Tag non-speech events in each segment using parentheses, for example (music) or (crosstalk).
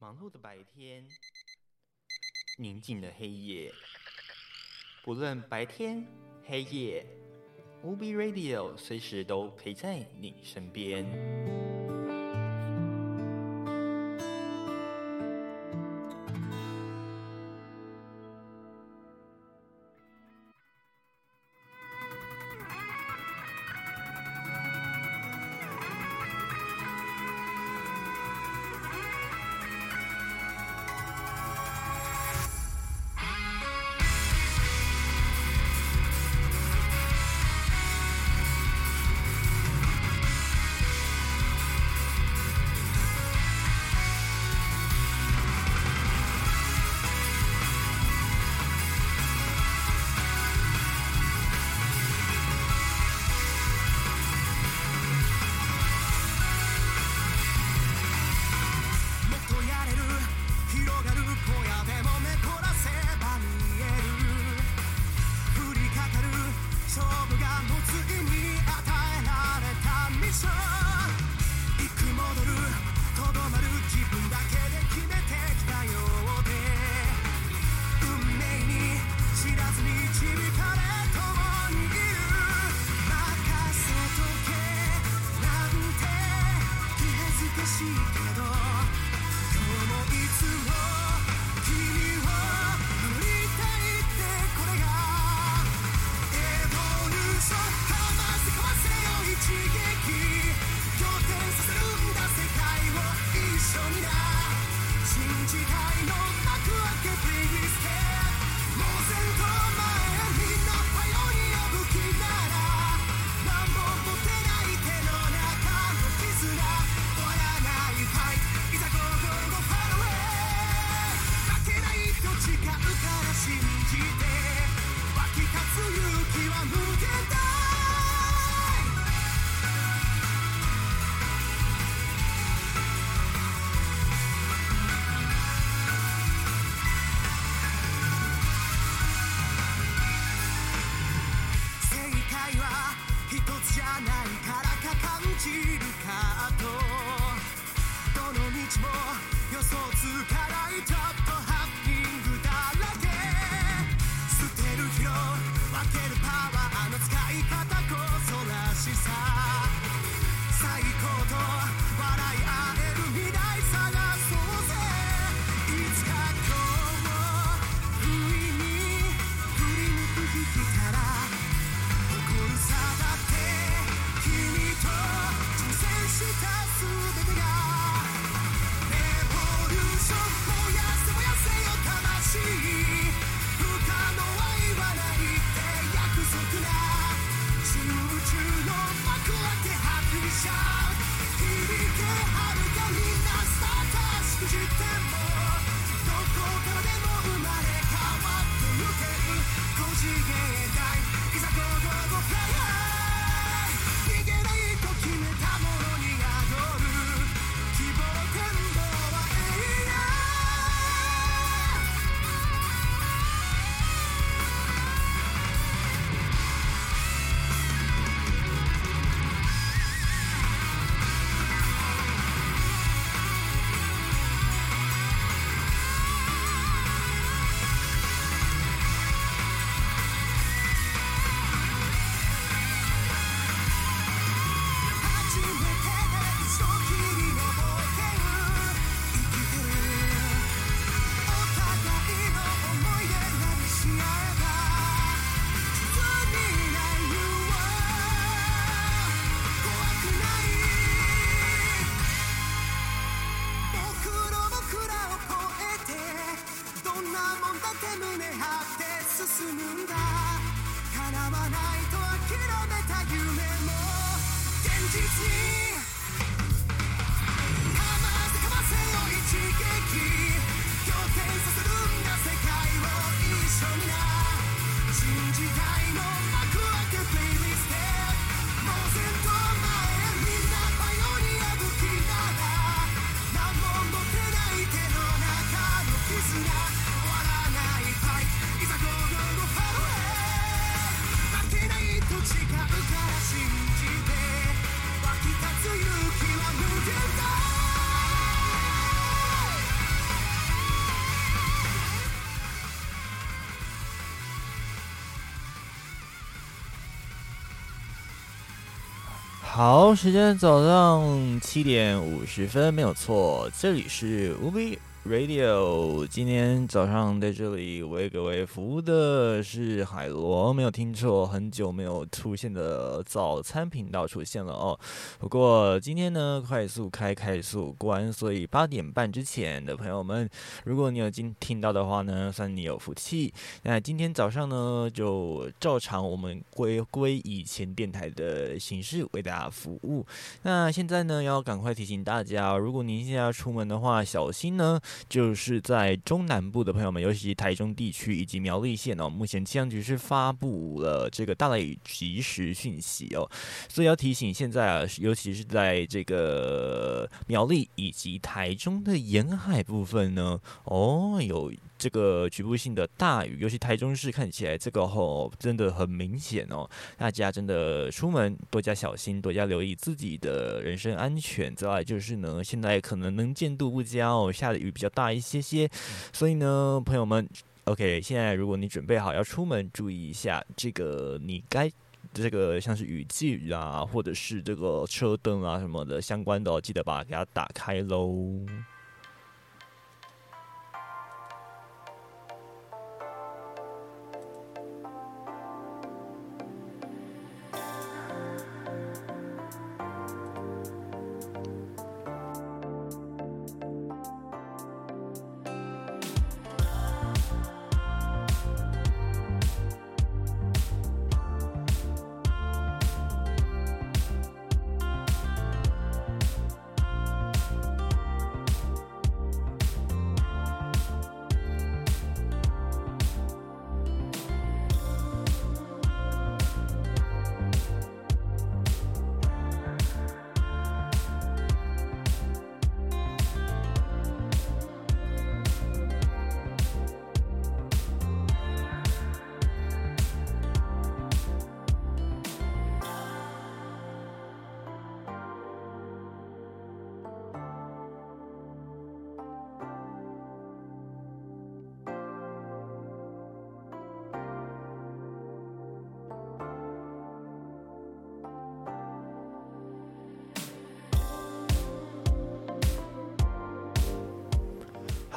忙碌的白天，宁静的黑夜，不论白天黑夜，UB Radio 随时都陪在你身边。時代の幕開けプレイリスト好，时间早上七点五十分，没有错，这里是无比。Radio，今天早上在这里为各位服务的是海螺，没有听错，很久没有出现的早餐频道出现了哦。不过今天呢，快速开，快速关，所以八点半之前的朋友们，如果你有今听到的话呢，算你有福气。那今天早上呢，就照常我们归归以前电台的形式为大家服务。那现在呢，要赶快提醒大家，如果您现在要出门的话，小心呢。就是在中南部的朋友们，尤其是台中地区以及苗栗县哦，目前气象局是发布了这个大雷雨及时讯息哦，所以要提醒现在啊，尤其是在这个苗栗以及台中的沿海部分呢，哦，有这个局部性的大雨，尤其台中市看起来这个吼真的很明显哦，大家真的出门多加小心，多加留意自己的人身安全。再来就是呢，现在可能能见度不佳哦，下的雨比较。大一些些，所以呢，朋友们，OK，现在如果你准备好要出门，注意一下这个，你该这个像是雨具啊，或者是这个车灯啊什么的相关的，记得把它给它打开喽。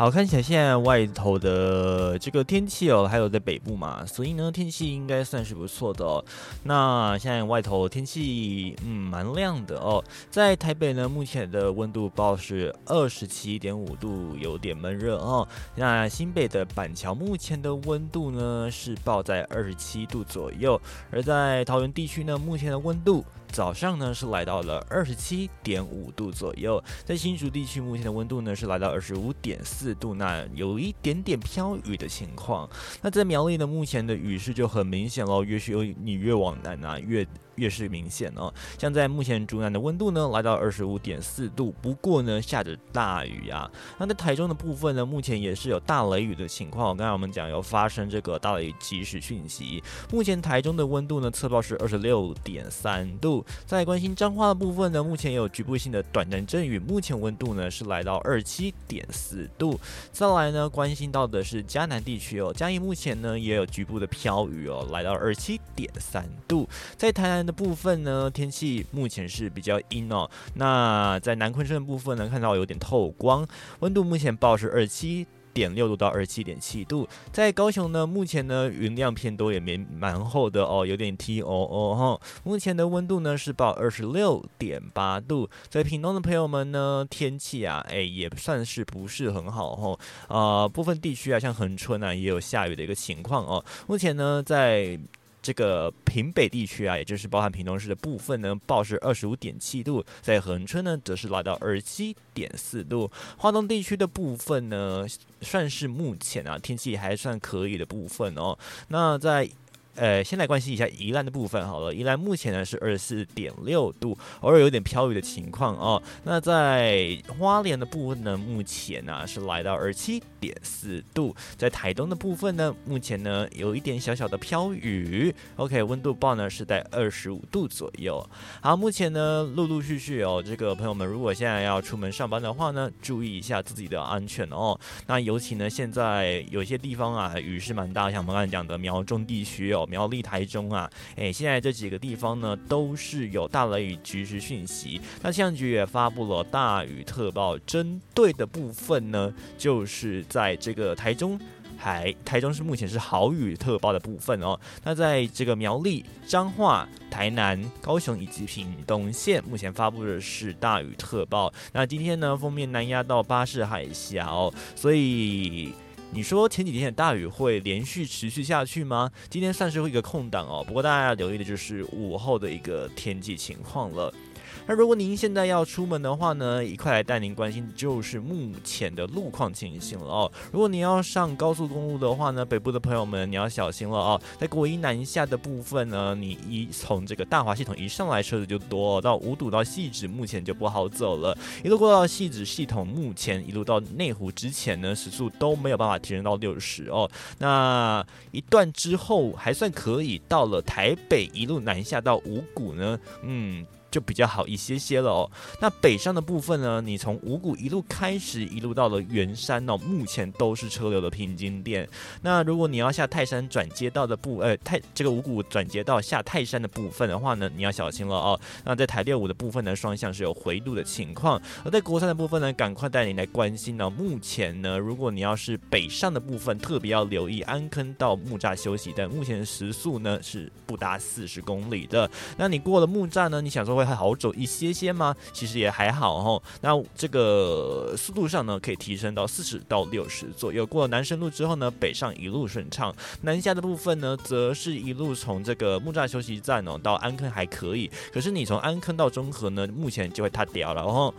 好，看起来现在外头的这个天气哦，还有在北部嘛，所以呢天气应该算是不错的哦。那现在外头天气嗯蛮亮的哦，在台北呢目前的温度报是二十七点五度，有点闷热哦。那新北的板桥目前的温度呢是报在二十七度左右，而在桃园地区呢目前的温度。早上呢是来到了二十七点五度左右，在新竹地区目前的温度呢是来到二十五点四度，那有一点点飘雨的情况。那在苗栗呢，目前的雨势就很明显喽，越是有你越往南啊，越。越是明显哦，像在目前竹南的温度呢，来到二十五点四度，不过呢下着大雨啊。那在台中的部分呢，目前也是有大雷雨的情况。刚才我们讲有发生这个大雷雨及时讯息，目前台中的温度呢测报是二十六点三度。在关心彰化的部分呢，目前也有局部性的短暂阵雨，目前温度呢是来到二七点四度。再来呢，关心到的是嘉南地区哦，嘉义目前呢也有局部的飘雨哦，来到二七点三度。在台南。的部分呢，天气目前是比较阴哦。那在南昆山的部分呢，看到有点透光，温度目前报是二七点六度到二七点七度。在高雄呢，目前呢云量偏多，也没蛮厚的哦，有点 T O O 哈。目前的温度呢是报二十六点八度。在屏东的朋友们呢，天气啊，哎也算是不是很好哈。啊，部分地区啊，像恒春啊，也有下雨的一个情况哦。目前呢，在这个平北地区啊，也就是包含平东市的部分呢，报是二十五点七度，在恒春呢，则是来到二十七点四度。华东地区的部分呢，算是目前啊天气还算可以的部分哦。那在呃，先来关心一下宜兰的部分好了。宜兰目前呢是二十四点六度，偶尔有点飘雨的情况哦。那在花莲的部分呢，目前呢是来到二十七点四度。在台东的部分呢，目前呢有一点小小的飘雨。OK，温度报呢是在二十五度左右。好，目前呢陆陆续续哦，这个朋友们如果现在要出门上班的话呢，注意一下自己的安全哦。那尤其呢现在有些地方啊雨是蛮大，像我们刚才讲的苗中地区哦。苗栗、台中啊，诶，现在这几个地方呢都是有大雷雨局势讯息。那气象局也发布了大雨特报，针对的部分呢，就是在这个台中。还台中是目前是豪雨特报的部分哦。那在这个苗栗、彰化、台南、高雄以及屏东县，目前发布的是大雨特报。那今天呢，封面南压到巴士海峡哦，所以你说前几天的大雨会连续持续下去吗？今天算是一个空档哦。不过大家要留意的就是午后的一个天气情况了。那如果您现在要出门的话呢，一块来带您关心就是目前的路况情形了哦。如果你要上高速公路的话呢，北部的朋友们你要小心了哦。在国一南下的部分呢，你一从这个大华系统一上来车子就多，到五堵到细致目前就不好走了。一路过到细致系统，目前一路到内湖之前呢，时速都没有办法提升到六十哦。那一段之后还算可以，到了台北一路南下到五股呢，嗯。就比较好一些些了哦。那北上的部分呢？你从五股一路开始，一路到了圆山哦，目前都是车流的平均点。那如果你要下泰山转接道的部，呃，泰这个五股转接道下泰山的部分的话呢，你要小心了哦。那在台六五的部分呢，双向是有回路的情况。而在国三的部分呢，赶快带你来关心呢。目前呢，如果你要是北上的部分，特别要留意安坑到木栅休息站，目前时速呢是不达四十公里的。那你过了木栅呢，你想说？会好走一些些吗？其实也还好哦。那这个速度上呢，可以提升到四十到六十左右。过了南深路之后呢，北上一路顺畅。南下的部分呢，则是一路从这个木栅休息站哦到安坑还可以。可是你从安坑到中和呢，目前就会塌掉了哦。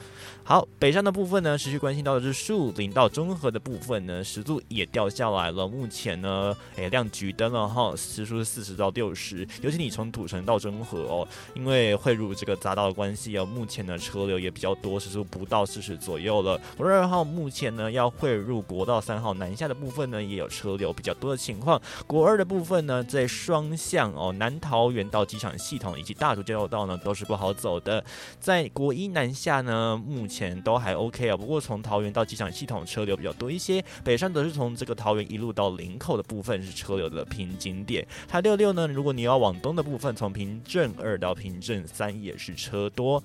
好，北上的部分呢，持续关心到的是树林到中和的部分呢，时速也掉下来了。目前呢，诶亮橘灯了哈，时速是四十到六十。尤其你从土城到中和哦，因为汇入这个匝道的关系哦，目前呢车流也比较多，时速不到四十左右了。国二号目前呢要汇入国道三号南下的部分呢，也有车流比较多的情况。国二的部分呢，在双向哦，南桃园到机场系统以及大竹交流道呢，都是不好走的。在国一南下呢，目前都还 OK 啊，不过从桃园到机场系统车流比较多一些，北上则是从这个桃园一路到林口的部分是车流的瓶颈点。台六六呢，如果你要往东的部分，从平镇二到平镇三也是车多。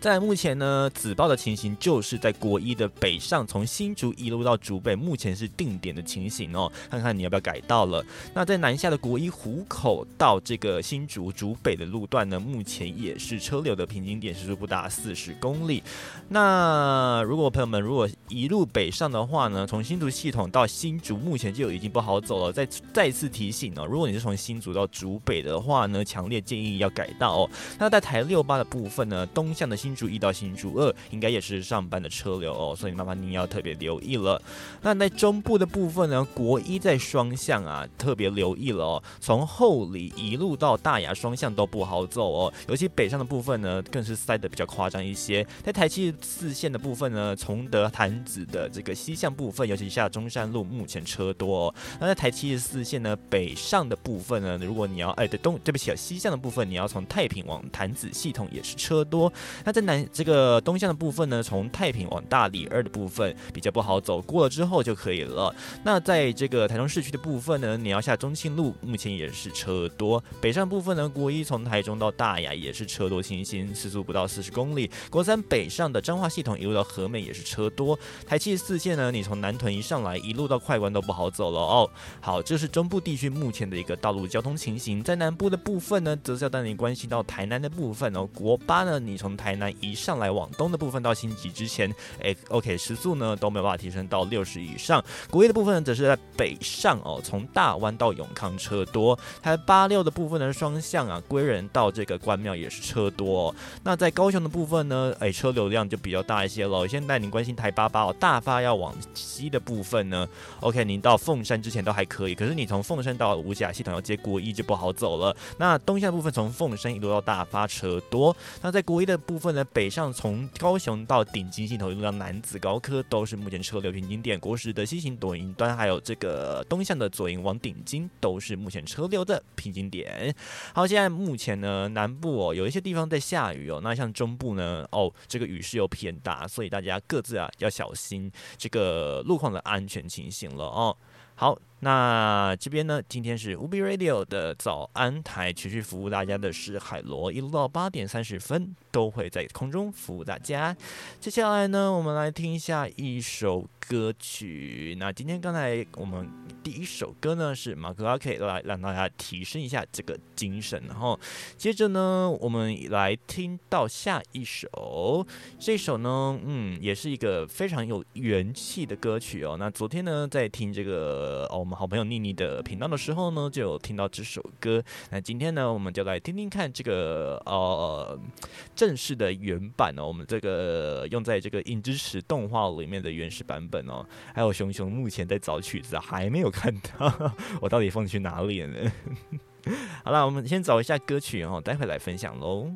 在目前呢，紫报的情形就是在国一的北上，从新竹一路到竹北，目前是定点的情形哦。看看你要不要改道了。那在南下的国一湖口到这个新竹竹北的路段呢，目前也是车流的平均点时速不达四十公里。那如果朋友们如果一路北上的话呢，从新竹系统到新竹，目前就已经不好走了。再再次提醒哦，如果你是从新竹到竹北的话呢，强烈建议要改道哦。那在台六八的部分呢，东向的。新竹一到新竹二应该也是上班的车流哦，所以麻烦您要特别留意了。那在中部的部分呢，国一在双向啊，特别留意了哦。从后里一路到大雅双向都不好走哦，尤其北上的部分呢，更是塞得比较夸张一些。在台七四线的部分呢，崇德潭子的这个西向部分，尤其下中山路目前车多。哦。那在台七十四线呢，北上的部分呢，如果你要哎对东对不起啊，西向的部分你要从太平往潭子系统也是车多。那在南这个东向的部分呢，从太平往大理二的部分比较不好走，过了之后就可以了。那在这个台中市区的部分呢，你要下中庆路，目前也是车多。北上部分呢，国一从台中到大雅也是车多清新，时速不到四十公里。国三北上的彰化系统一路到和美也是车多。台七四线呢，你从南屯一上来，一路到快关都不好走了哦。好，这是中部地区目前的一个道路交通情形。在南部的部分呢，则是要带你关系到台南的部分哦。国八呢，你从台台南一上来往东的部分到新集之前，哎，OK，时速呢都没有办法提升到六十以上。国一的部分呢，则是在北上哦，从大湾到永康车多。台八六的部分呢，双向啊，归仁到这个关庙也是车多。那在高雄的部分呢，哎，车流量就比较大一些了。现在带您关心台八八哦，大发要往西的部分呢，OK，您到凤山之前都还可以，可是你从凤山到五甲系统要接国一就不好走了。那东向部分从凤山一路到大发车多。那在国一的部部分呢，北上从高雄到顶金系统一路到南子高科都是目前车流平均点。国时的西行左营端还有这个东向的左营往顶金都是目前车流的平均点。好，现在目前呢南部哦有一些地方在下雨哦，那像中部呢哦这个雨势又偏大，所以大家各自啊要小心这个路况的安全情形了哦。好。那这边呢，今天是 UB Radio 的早安台，持续服务大家的是海螺，一路到八点三十分都会在空中服务大家。接下来呢，我们来听一下一首歌曲。那今天刚才我们第一首歌呢是马克阿 K 来让大家提升一下这个精神，然后接着呢，我们来听到下一首，这首呢，嗯，也是一个非常有元气的歌曲哦。那昨天呢，在听这个哦好朋友妮妮的频道的时候呢，就有听到这首歌。那今天呢，我们就来听听看这个呃正式的原版哦，我们这个用在这个影之石动画里面的原始版本哦。还有熊熊目前在找曲子，还没有看到，(laughs) 我到底放去哪里了呢？(laughs) 好了，我们先找一下歌曲哦，待会来分享喽。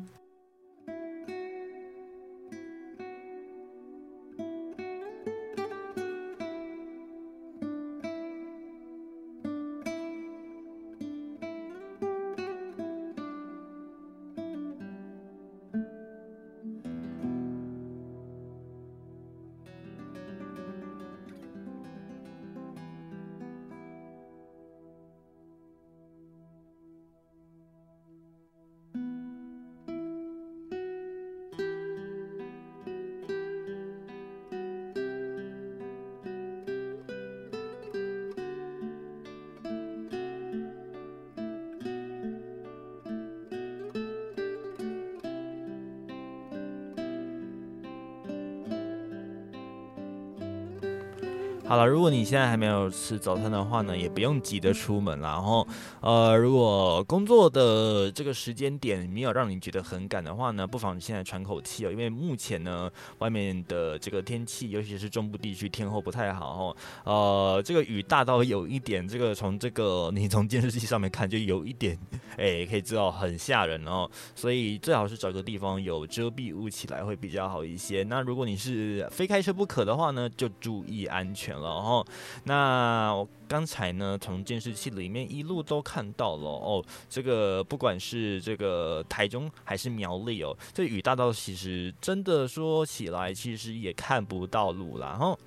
如果你现在还没有吃早餐的话呢，也不用急着出门啦。然后，呃，如果工作的这个时间点没有让你觉得很赶的话呢，不妨现在喘口气哦，因为目前呢，外面的这个天气，尤其是中部地区天候不太好哦。呃，这个雨大到有一点，这个从这个你从监视器上面看就有一点，(laughs) 哎，可以知道很吓人哦。所以最好是找个地方有遮蔽物起来会比较好一些。那如果你是非开车不可的话呢，就注意安全。了哦，那我刚才呢，从监视器里面一路都看到了哦，这个不管是这个台中还是苗栗哦，这雨大到其实真的说起来，其实也看不到路了，然后。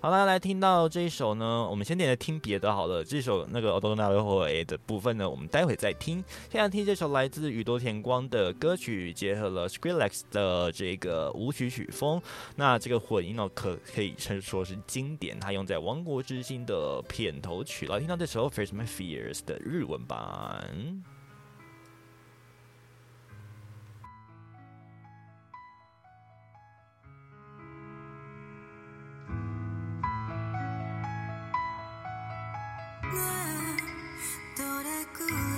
好啦，来听到这一首呢，我们先点来听别的好了。这首那个《Odona r o A》的部分呢，我们待会再听。现在听这首来自宇多田光的歌曲，结合了 Skrillex 的这个舞曲曲风。那这个混音呢，可可以称说是经典，它用在《王国之心》的片头曲。来听到这首《Face My Fears》的日文版。どれくらい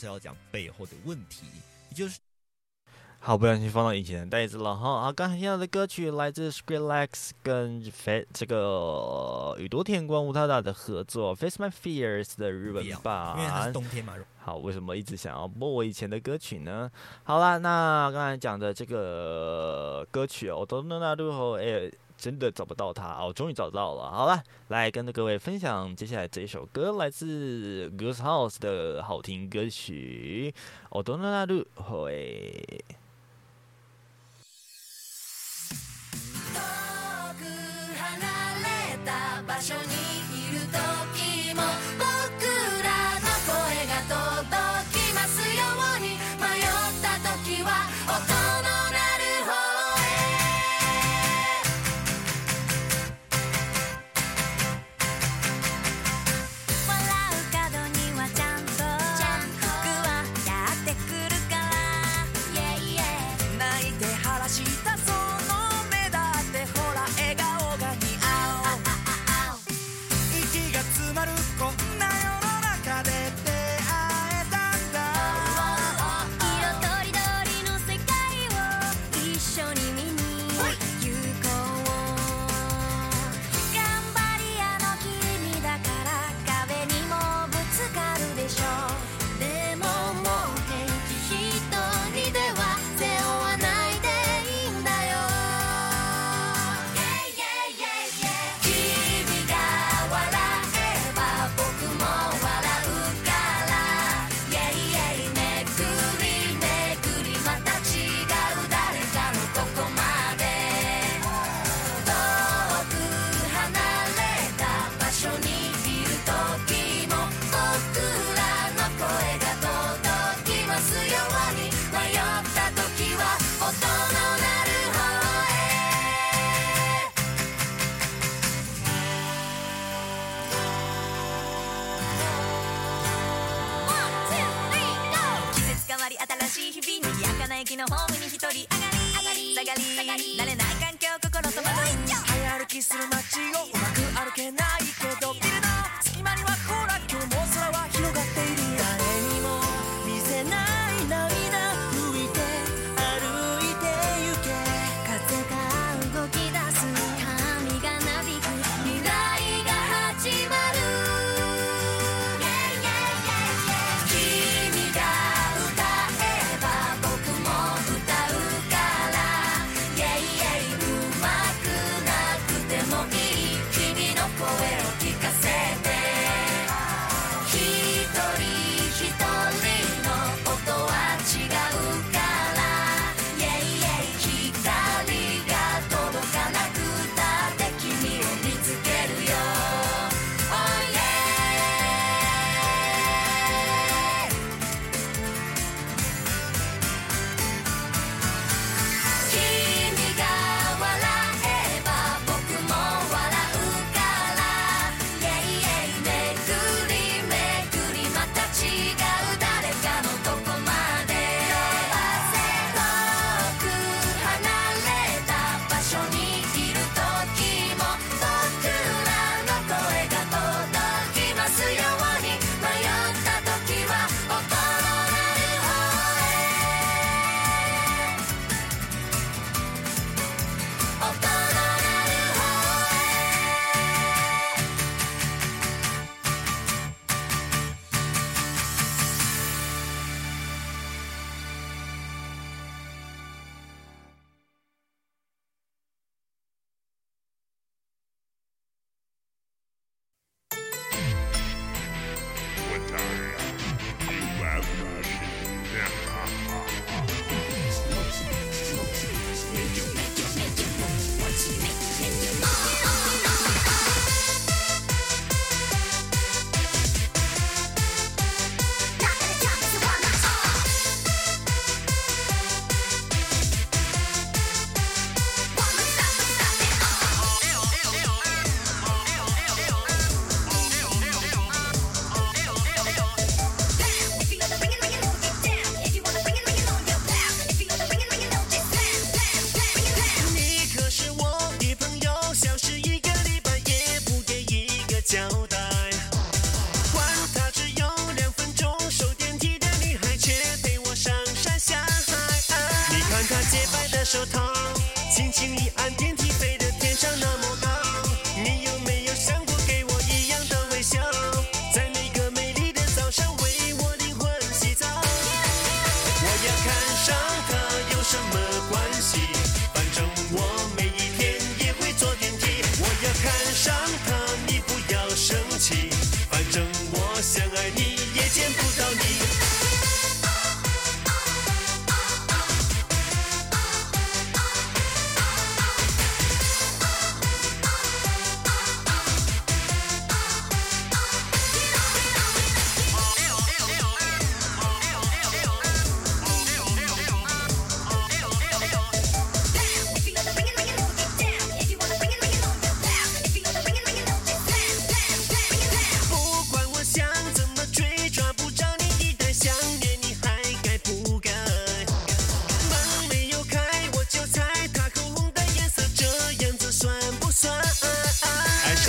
是要讲背后的问题，也就是好，不小心放到以前的袋子了哈。啊，刚才听到的歌曲来自 Square X 跟 Fat 这个宇多田光、武藤达的合作《Face My Fears》的日本版。因为它是冬天嘛。好，为什么一直想要播我以前的歌曲呢？好了，那刚才讲的这个歌曲，哦都弄到最后哎。真的找不到他，我终于找到了。好了，来跟着各位分享接下来这一首歌，来自 Goose House 的好听歌曲《我都能忍》，嘿。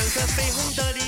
上个绯红的脸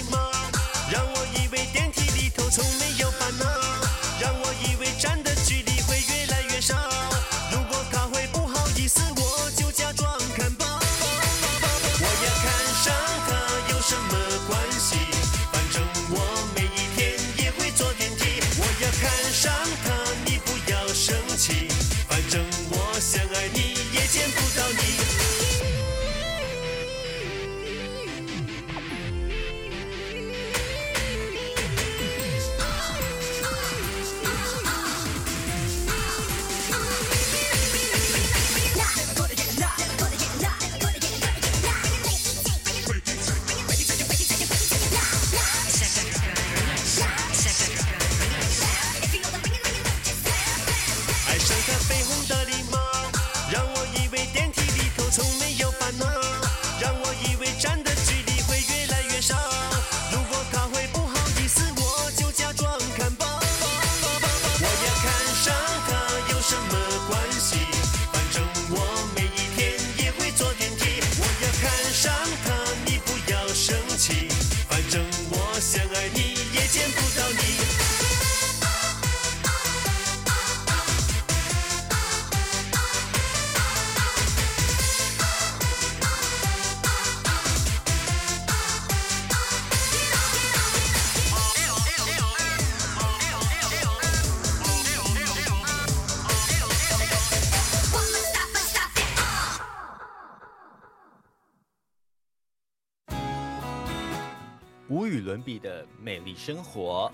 无与伦比的美丽生活，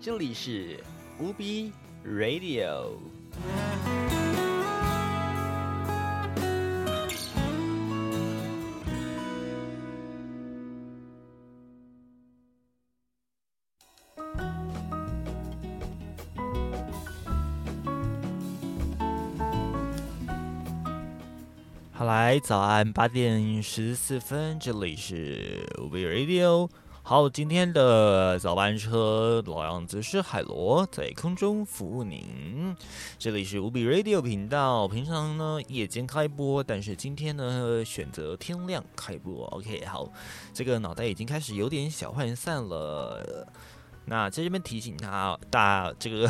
这里是无比 Radio。好来，早安，八点十四分，这里是 We Radio。好，今天的早班车老样子是海螺在空中服务您。这里是无比 Radio 频道，平常呢夜间开播，但是今天呢选择天亮开播。OK，好，这个脑袋已经开始有点小涣散了。那在这边提醒他，大这个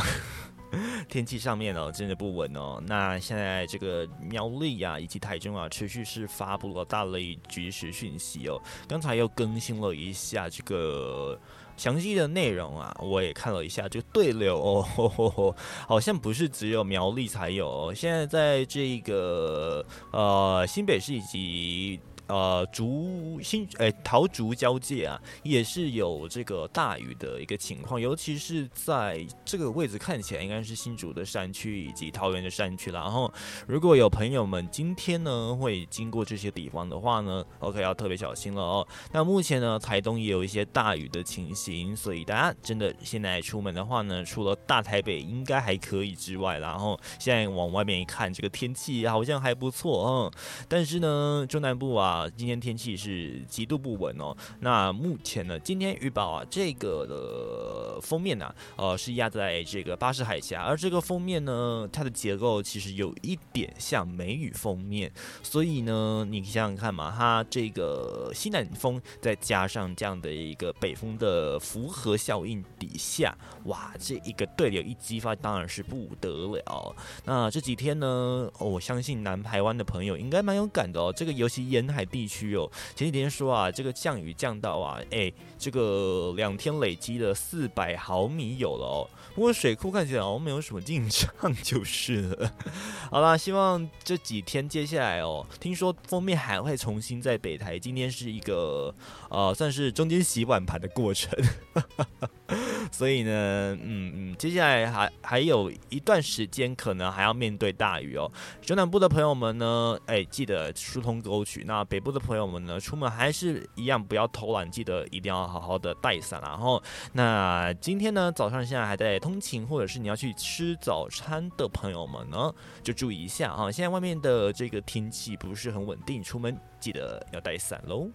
(laughs) 天气上面哦，真的不稳哦。那现在这个苗栗啊，以及台中啊，持续是发布了大雷局势讯息哦。刚才又更新了一下这个详细的内容啊，我也看了一下这个对流哦，(laughs) 好像不是只有苗栗才有、哦，现在在这个呃新北市以及。呃，竹新诶桃竹交界啊，也是有这个大雨的一个情况，尤其是在这个位置看起来应该是新竹的山区以及桃园的山区啦。然后，如果有朋友们今天呢会经过这些地方的话呢，OK 要特别小心了哦。那目前呢，台东也有一些大雨的情形，所以大家真的现在出门的话呢，除了大台北应该还可以之外，然后现在往外面一看，这个天气好像还不错嗯。但是呢，中南部啊，啊今天天气是极度不稳哦。那目前呢，今天预报啊，这个的封面呢、呃，是压在这个巴士海峡，而这个封面呢，它的结构其实有一点像梅雨封面，所以呢，你想想看嘛，它这个西南风再加上这样的一个北风的符合效应底下，哇，这一个对流一激发，当然是不得了。那这几天呢，我相信南台湾的朋友应该蛮有感的哦。这个尤其沿海地区哦，前几天说啊，这个降雨降到啊，哎，这个两天累积了四百毫米有了哦。不过水库看起来好像没有什么进账就是了。(laughs) 好啦，希望这几天接下来哦，听说封面还会重新在北台，今天是一个呃，算是中间洗碗盘的过程。(laughs) 所以呢，嗯嗯，接下来还还有一段时间，可能还要面对大雨哦。中南部的朋友们呢，哎，记得疏通沟渠。那北部的朋友们呢，出门还是一样不要偷懒，记得一定要好好的带伞。然后，那今天呢，早上现在还在通勤，或者是你要去吃早餐的朋友们呢，就注意一下啊。现在外面的这个天气不是很稳定，出门记得要带伞喽。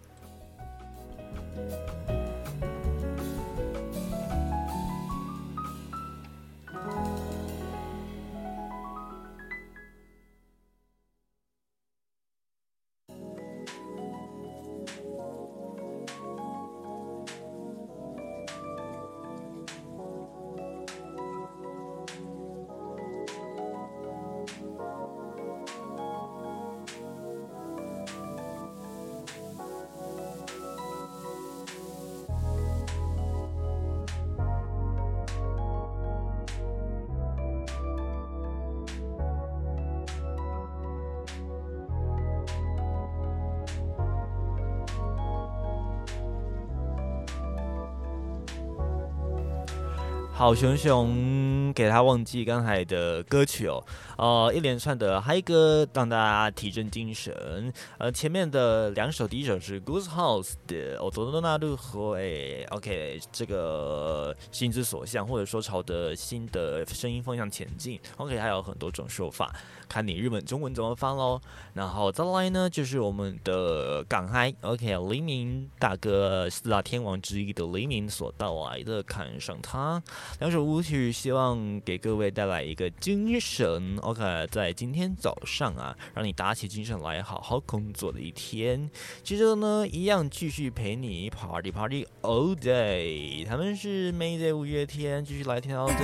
好熊熊。给他忘记刚才的歌曲哦，呃，一连串的嗨歌让大家提振精神。呃，前面的两首，第一首是 Goose House 的《o t o n a r u h o 哎，OK，这个心之所向，或者说朝着新的声音方向前进。OK，还有很多种说法，看你日本中文怎么翻喽。然后再来呢，就是我们的港嗨，OK，黎明大哥四大天王之一的黎明所带来的《看上他》。两首舞曲，希望给各位带来一个精神。OK，在今天早上啊，让你打起精神来，好好工作的一天。接着呢，一样继续陪你 Party Party all day。他们是 Mayday 五月天，继续来听到这首。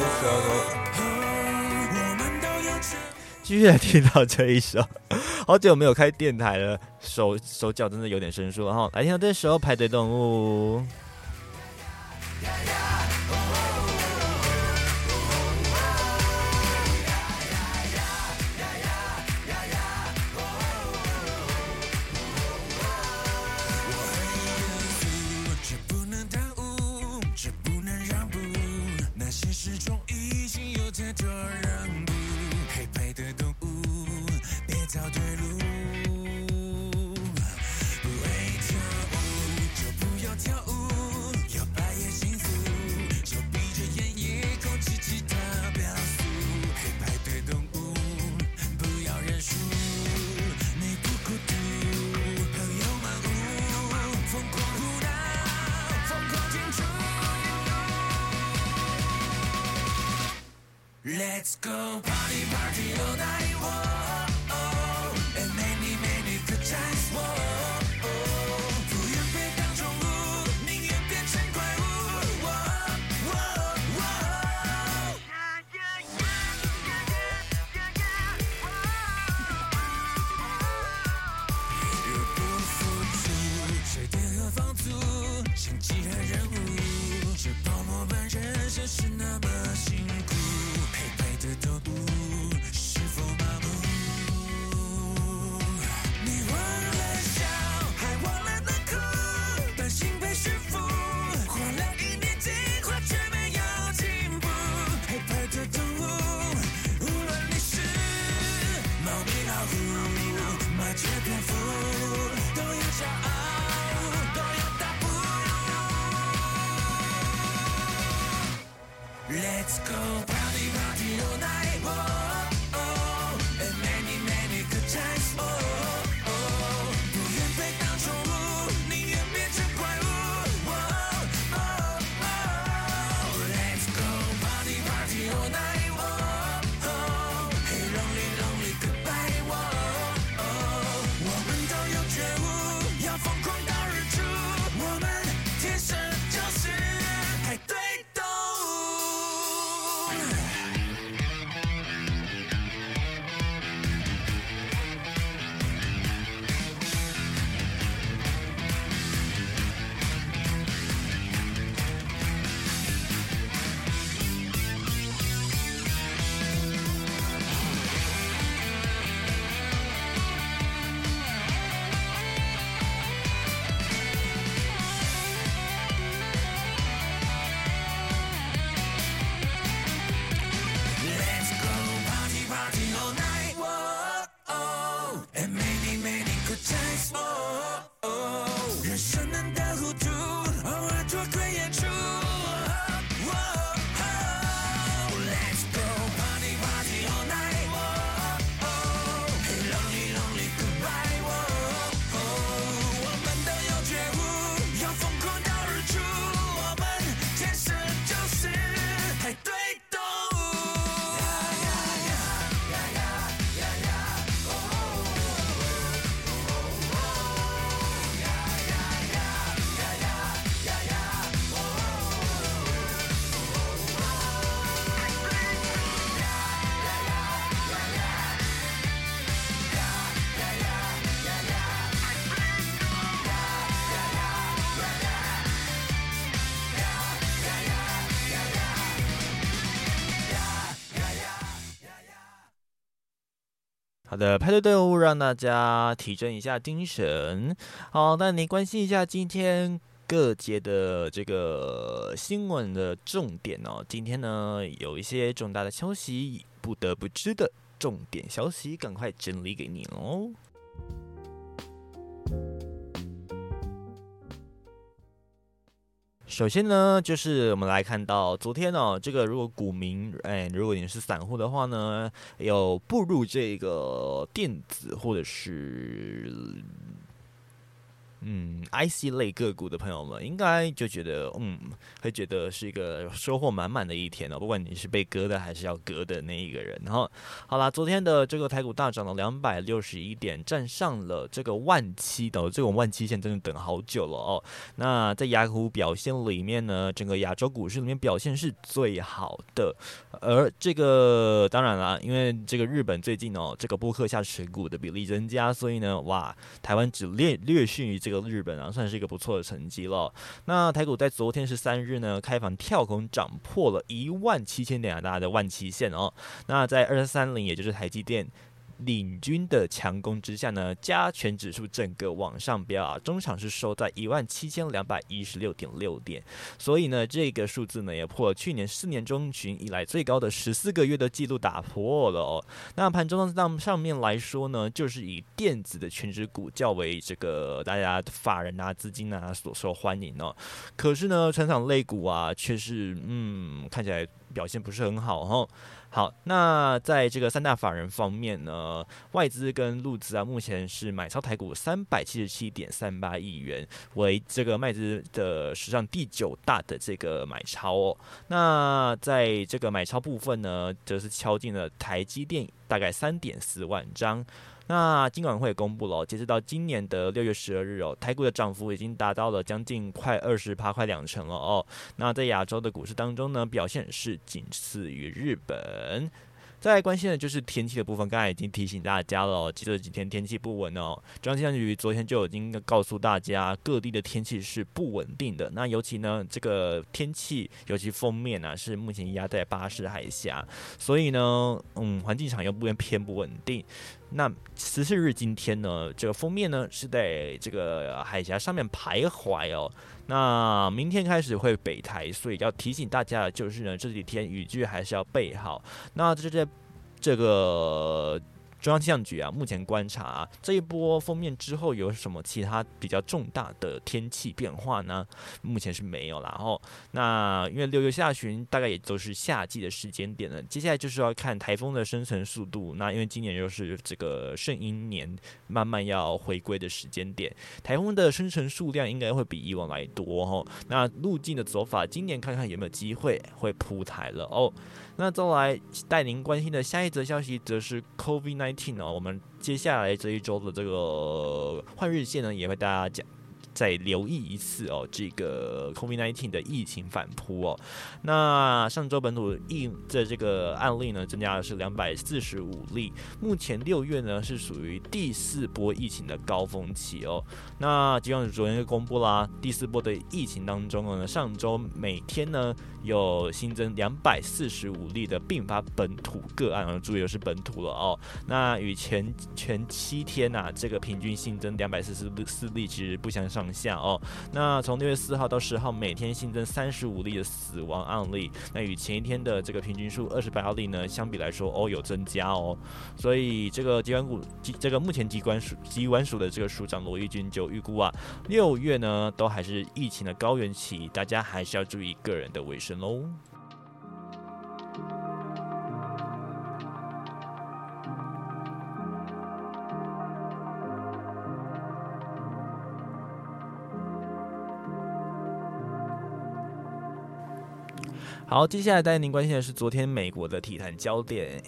继续来听到这一首，好久没有开电台了，手手脚真的有点生疏。然后来听到这首排队动物。Go. Party party all night, 的，派对队伍让大家提振一下精神。好，那你关心一下今天各界的这个新闻的重点哦。今天呢，有一些重大的消息，不得不知的重点消息，赶快整理给你哦。首先呢，就是我们来看到昨天哦，这个如果股民，哎，如果你是散户的话呢，有步入这个电子或者是嗯，IC 类个股的朋友们，应该就觉得，嗯，会觉得是一个收获满满的一天哦。不管你是被割的还是要割的那一个人。然后，好啦，昨天的这个台股大涨了两百六十一点，站上了这个万七的这种万七线，真的等好久了哦。那在雅虎表现里面呢，整个亚洲股市里面表现是最好的。而这个当然啦，因为这个日本最近哦，这个波克下持股的比例增加，所以呢，哇，台湾只略略逊于这个日本啊，算是一个不错的成绩了。那台股在昨天十三日呢，开盘跳空涨破了一万七千点啊，大家的万七线哦。那在二三零，也就是台积电。领军的强攻之下呢，加权指数整个往上飙啊，中场是收在一万七千两百一十六点六点，所以呢，这个数字呢也破了去年四年中旬以来最高的十四个月的记录打破了哦。那盘中上上面来说呢，就是以电子的全职股较为这个大家法人啊、资金啊所受欢迎哦。可是呢，船厂类股啊，却是嗯看起来表现不是很好哈。好，那在这个三大法人方面呢，外资跟陆资啊，目前是买超台股三百七十七点三八亿元，为这个外资的史上第九大的这个买超哦。那在这个买超部分呢，则是敲进了台积电大概三点四万张。那金管会公布了，截止到今年的六月十二日哦，台股的涨幅已经达到了将近快二十趴，快两成了哦。那在亚洲的股市当中呢，表现是仅次于日本。再来关心的就是天气的部分，刚才已经提醒大家了，这几天天气不稳哦。中央气象局昨天就已经告诉大家，各地的天气是不稳定的。那尤其呢，这个天气尤其封面呢，是目前压在巴士海峡，所以呢，嗯，环境场又不偏不稳定。那十四日今天呢，这个封面呢是在这个海峡上面徘徊哦。那明天开始会北台，所以要提醒大家的就是呢，这几天雨具还是要备好。那这这这个。中央气象局啊，目前观察，这一波封面之后有什么其他比较重大的天气变化呢？目前是没有啦。然后，那因为六月下旬大概也都是夏季的时间点了，接下来就是要看台风的生成速度。那因为今年又是这个圣阴年慢慢要回归的时间点，台风的生成数量应该会比以往来多哦。那路径的走法，今年看看有没有机会会铺台了哦。那再来带您关心的下一则消息，则是 COVID-19 哦。我们接下来这一周的这个换日线呢，也会大家讲。再留意一次哦，这个 COVID-19 的疫情反扑哦。那上周本土疫的这个案例呢，增加的是两百四十五例。目前六月呢是属于第四波疫情的高峰期哦。那疾管局昨天就公布啦，第四波的疫情当中呢，上周每天呢有新增两百四十五例的并发本土个案啊，注意的是本土了哦。那与前前七天呐，这个平均新增两百四十四例其实不相上下哦。那从六月四号到十号，每天新增三十五例的死亡案例，那与前一天的这个平均数二十八例呢，相比来说哦有增加哦。所以这个机关股，这个目前机关署机关署的这个署长罗义军就预估啊，六月呢都还是疫情的高原期，大家还是要注意个人的卫生喽。好，接下来带您关心的是昨天美国的体坛焦点。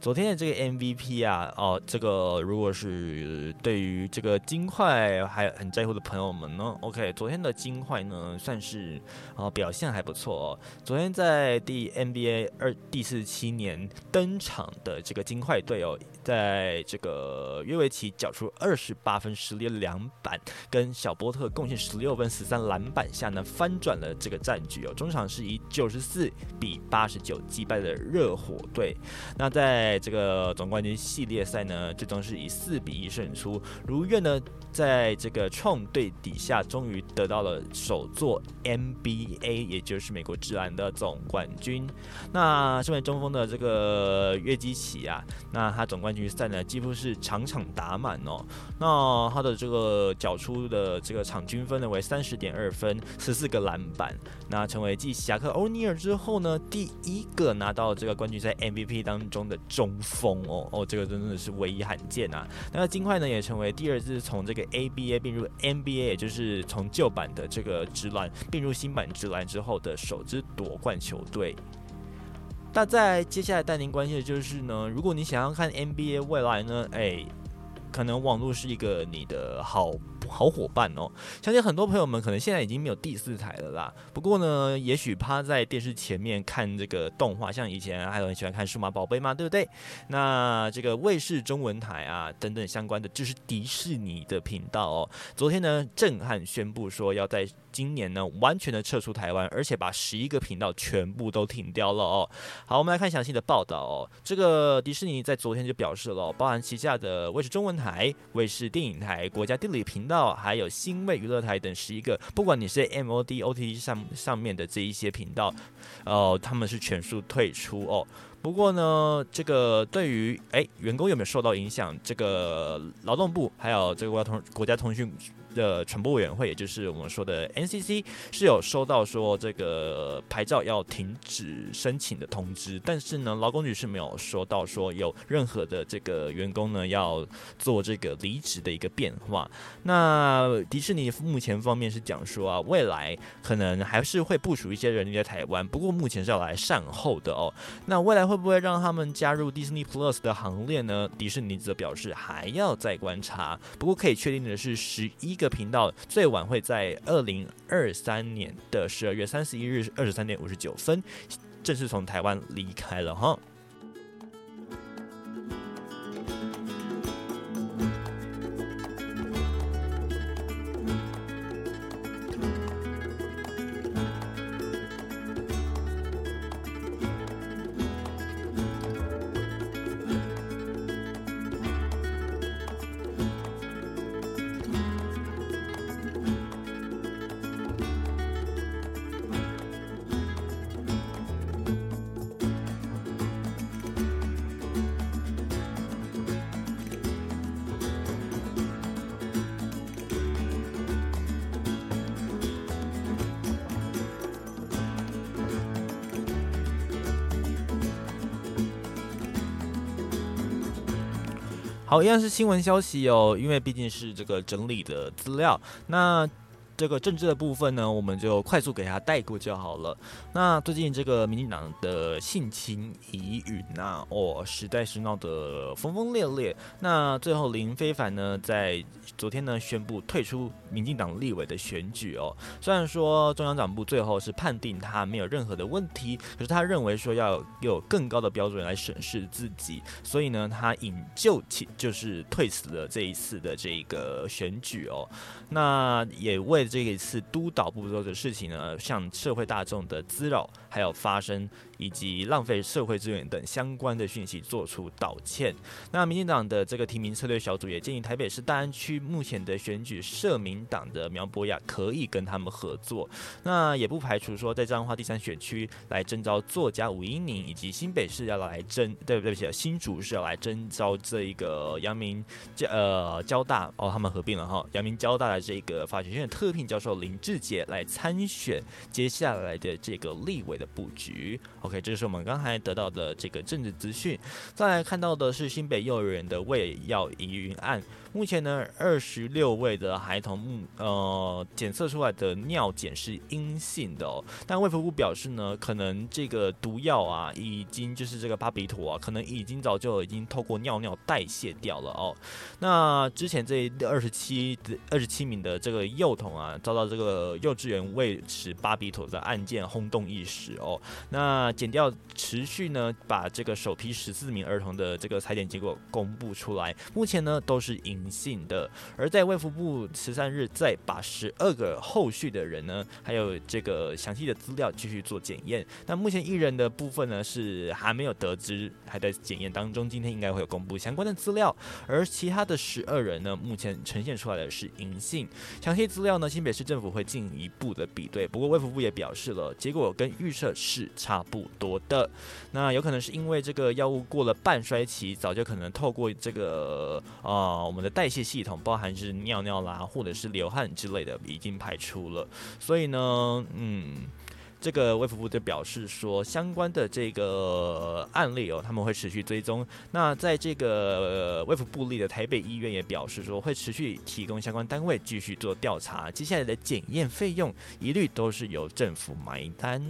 昨天的这个 MVP 啊，哦，这个如果是对于这个金块还很在乎的朋友们呢，OK，昨天的金块呢算是啊表现还不错哦。昨天在第 NBA 二第四十七年登场的这个金块队哦，在这个约维奇缴出二十八分、十六两板，跟小波特贡献十六分、十三篮板下呢，翻转了这个战局哦。中场是以九十四比八十九击败了热火队。那在这个总冠军系列赛呢，最终是以四比一胜出，如愿呢，在这个创队底下，终于得到了首座 NBA，也就是美国职篮的总冠军。那身为中锋的这个约基奇啊，那他总冠军赛呢，几乎是场场打满哦。那他的这个缴出的这个场均分呢为三十点二分，十四个篮板，那成为继侠客欧尼尔之后呢，第一个拿到这个冠军赛 MVP 当中的中锋哦哦，这个真的是唯一罕见啊。那金块呢也成为第二次从这个 ABA 并入 NBA，也就是从旧版的这个直篮并入新版直篮之后的首支夺冠球队。那在接下来带您关心的就是呢，如果你想要看 NBA 未来呢，哎，可能网络是一个你的好好伙伴哦。相信很多朋友们可能现在已经没有第四台了啦，不过呢，也许趴在电视前面看这个动画，像以前还有人喜欢看数码宝贝嘛，对不对？那这个卫视中文台啊等等相关的，就是迪士尼的频道哦。昨天呢，震撼宣布说要在今年呢完全的撤出台湾，而且把十一个频道全部都停掉了哦。好，我们来看详细的报道哦。这个迪士尼在昨天就表示了，包含旗下的卫视中文台、卫视电影台、国家地理频道道，还有新卫娱乐台等十一个，不管你是 MOD、OT 上上面的这一些频道，哦，他们是全数退出哦。不过呢，这个对于哎员工有没有受到影响？这个劳动部还有这个国家通国家通讯的传播委员会，也就是我们说的 NCC，是有收到说这个牌照要停止申请的通知，但是呢，劳工局是没有说到说有任何的这个员工呢要做这个离职的一个变化。那迪士尼目前方面是讲说啊，未来可能还是会部署一些人力在台湾，不过目前是要来善后的哦。那未来会不会让他们加入 Disney Plus 的行列呢？迪士尼则表示还要再观察。不过可以确定的是，十一个频道最晚会在二零二三年的十二月三十一日二十三点五十九分正式从台湾离开了哈。一样是新闻消息哦，因为毕竟是这个整理的资料，那。这个政治的部分呢，我们就快速给他带过就好了。那最近这个民进党的性侵疑云呐，哦，实在是闹得轰轰烈烈。那最后林非凡呢，在昨天呢宣布退出民进党立委的选举哦。虽然说中央党部最后是判定他没有任何的问题，可是他认为说要有更高的标准来审视自己，所以呢，他引咎其就是退辞了这一次的这个选举哦。那也为这一次督导部做的事情呢，向社会大众的滋扰，还有发生以及浪费社会资源等相关的讯息做出道歉。那民进党的这个提名策略小组也建议台北市大安区目前的选举社民党的苗博雅可以跟他们合作。那也不排除说在彰化第三选区来征召作家吴英宁，以及新北市要来征，对不对不起，新竹是要来征召这一个阳明交呃交大哦，他们合并了哈，阳明交大的这个法学院特聘教授林志杰来参选接下来的这个立委的布局。OK，这是我们刚才得到的这个政治资讯。再来看到的是新北幼儿园的胃药疑云案，目前呢二十六位的孩童目呃检测出来的尿检是阴性的哦，但卫福部表示呢，可能这个毒药啊已经就是这个巴比妥啊，可能已经早就已经透过尿尿代谢掉了哦。那之前这二十七二十七名的这个幼童啊。遭到这个幼稚园喂食巴比妥的案件轰动一时哦。那检调持续呢，把这个首批十四名儿童的这个裁剪结果公布出来，目前呢都是阴性的。而在卫福部十三日再把十二个后续的人呢，还有这个详细的资料继续做检验。那目前一人的部分呢是还没有得知，还在检验当中，今天应该会有公布相关的资料。而其他的十二人呢，目前呈现出来的是阴性。详细资料呢，新北市政府会进一步的比对。不过卫福部也表示了，结果跟预设是差不多的。那有可能是因为这个药物过了半衰期，早就可能透过这个啊、我们的代谢系统，包含是尿尿啦，或者是流汗之类的，已经排出了。所以呢，嗯。这个卫福部就表示说，相关的这个案例哦，他们会持续追踪。那在这个卫福部立的台北医院也表示说，会持续提供相关单位继续做调查，接下来的检验费用一律都是由政府买单。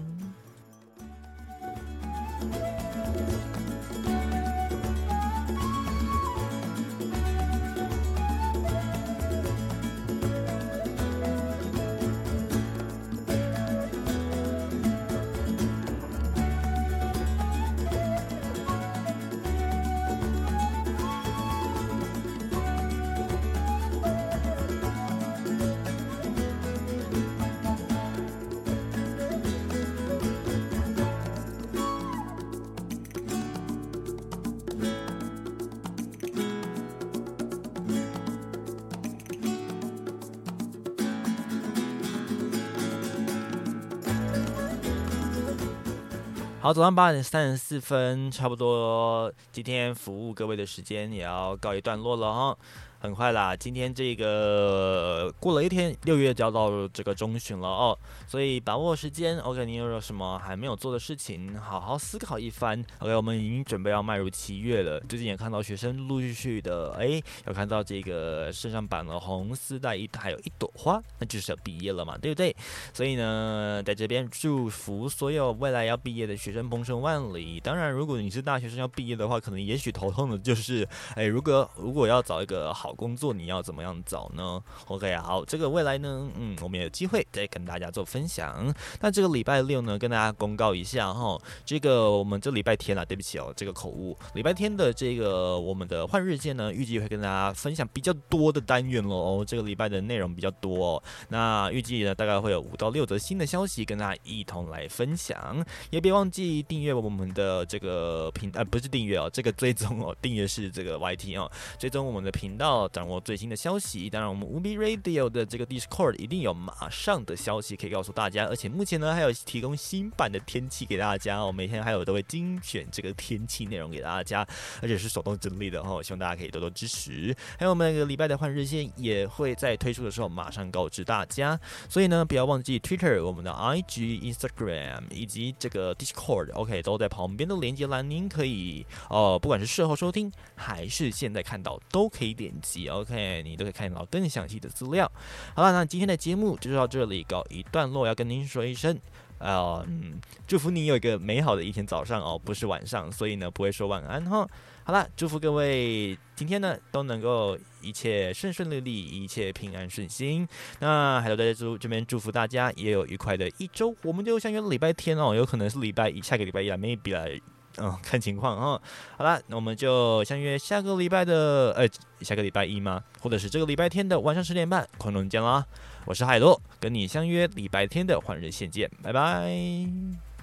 好，早上八点三十四分，差不多今天服务各位的时间也要告一段落了哈。很快啦，今天这个过了一天，六月就要到这个中旬了哦，所以把握时间。OK，你有什么还没有做的事情，好好思考一番。OK，我们已经准备要迈入七月了，最近也看到学生陆陆续续的，哎，有看到这个身上绑了红丝带一还有一朵花，那就是要毕业了嘛，对不对？所以呢，在这边祝福所有未来要毕业的学生鹏程万里。当然，如果你是大学生要毕业的话，可能也许头痛的就是，哎，如果如果要找一个好工作，你要怎么样找呢？OK，好，这个未来呢，嗯，我们有机会再跟大家做分享。那这个礼拜六呢，跟大家公告一下哈，这个我们这礼拜天啊，对不起哦，这个口误，礼拜天的这个我们的换日线呢，预计会跟大家分享比较多的单元喽。这个礼拜的内容比较多哦，那预计呢，大概会有五到六则新的消息跟大家一同来分享。也别忘记订阅我们的这个频，呃，不是订阅哦，这个追踪哦，订阅是这个 YT 哦，追踪我们的频道，掌握最新的消息。当然，我们无比 Radio 的这个 Discord 一定有马上的消息可以告诉大家，而且目前呢还有提供新版的天气给大家哦，每天还有都会精选这个天气内容给大家，而且是手动整理的哦，希望大家可以多多支持。还有我们那个礼拜的换日线也会在推出的时候马上告知大家，所以呢不要忘记 Twitter、我们的 IG、Instagram 以及这个 Discord，OK、都在旁边的连接栏，您可以哦，不管是事后收听还是现在看到，都可以点 OK，你都可以看到更详细的资料。好了，那今天的节目就到这里告一段落，要跟您说一声。呃，嗯，祝福你有一个美好的一天早上哦，不是晚上，所以呢不会说晚安哈。好了，祝福各位今天呢都能够一切顺顺利利，一切平安顺心。那还有在祝这边祝福大家也有愉快的一周。我们就相约礼拜天哦，有可能是礼拜一，下个礼拜一啊，maybe 啦，嗯，(laughs) 看情况哈。好了，那我们就相约下个礼拜的呃，下个礼拜一吗？或者是这个礼拜天的晚上十点半，空中见啦。我是海洛，跟你相约礼拜天的换日线见，拜拜。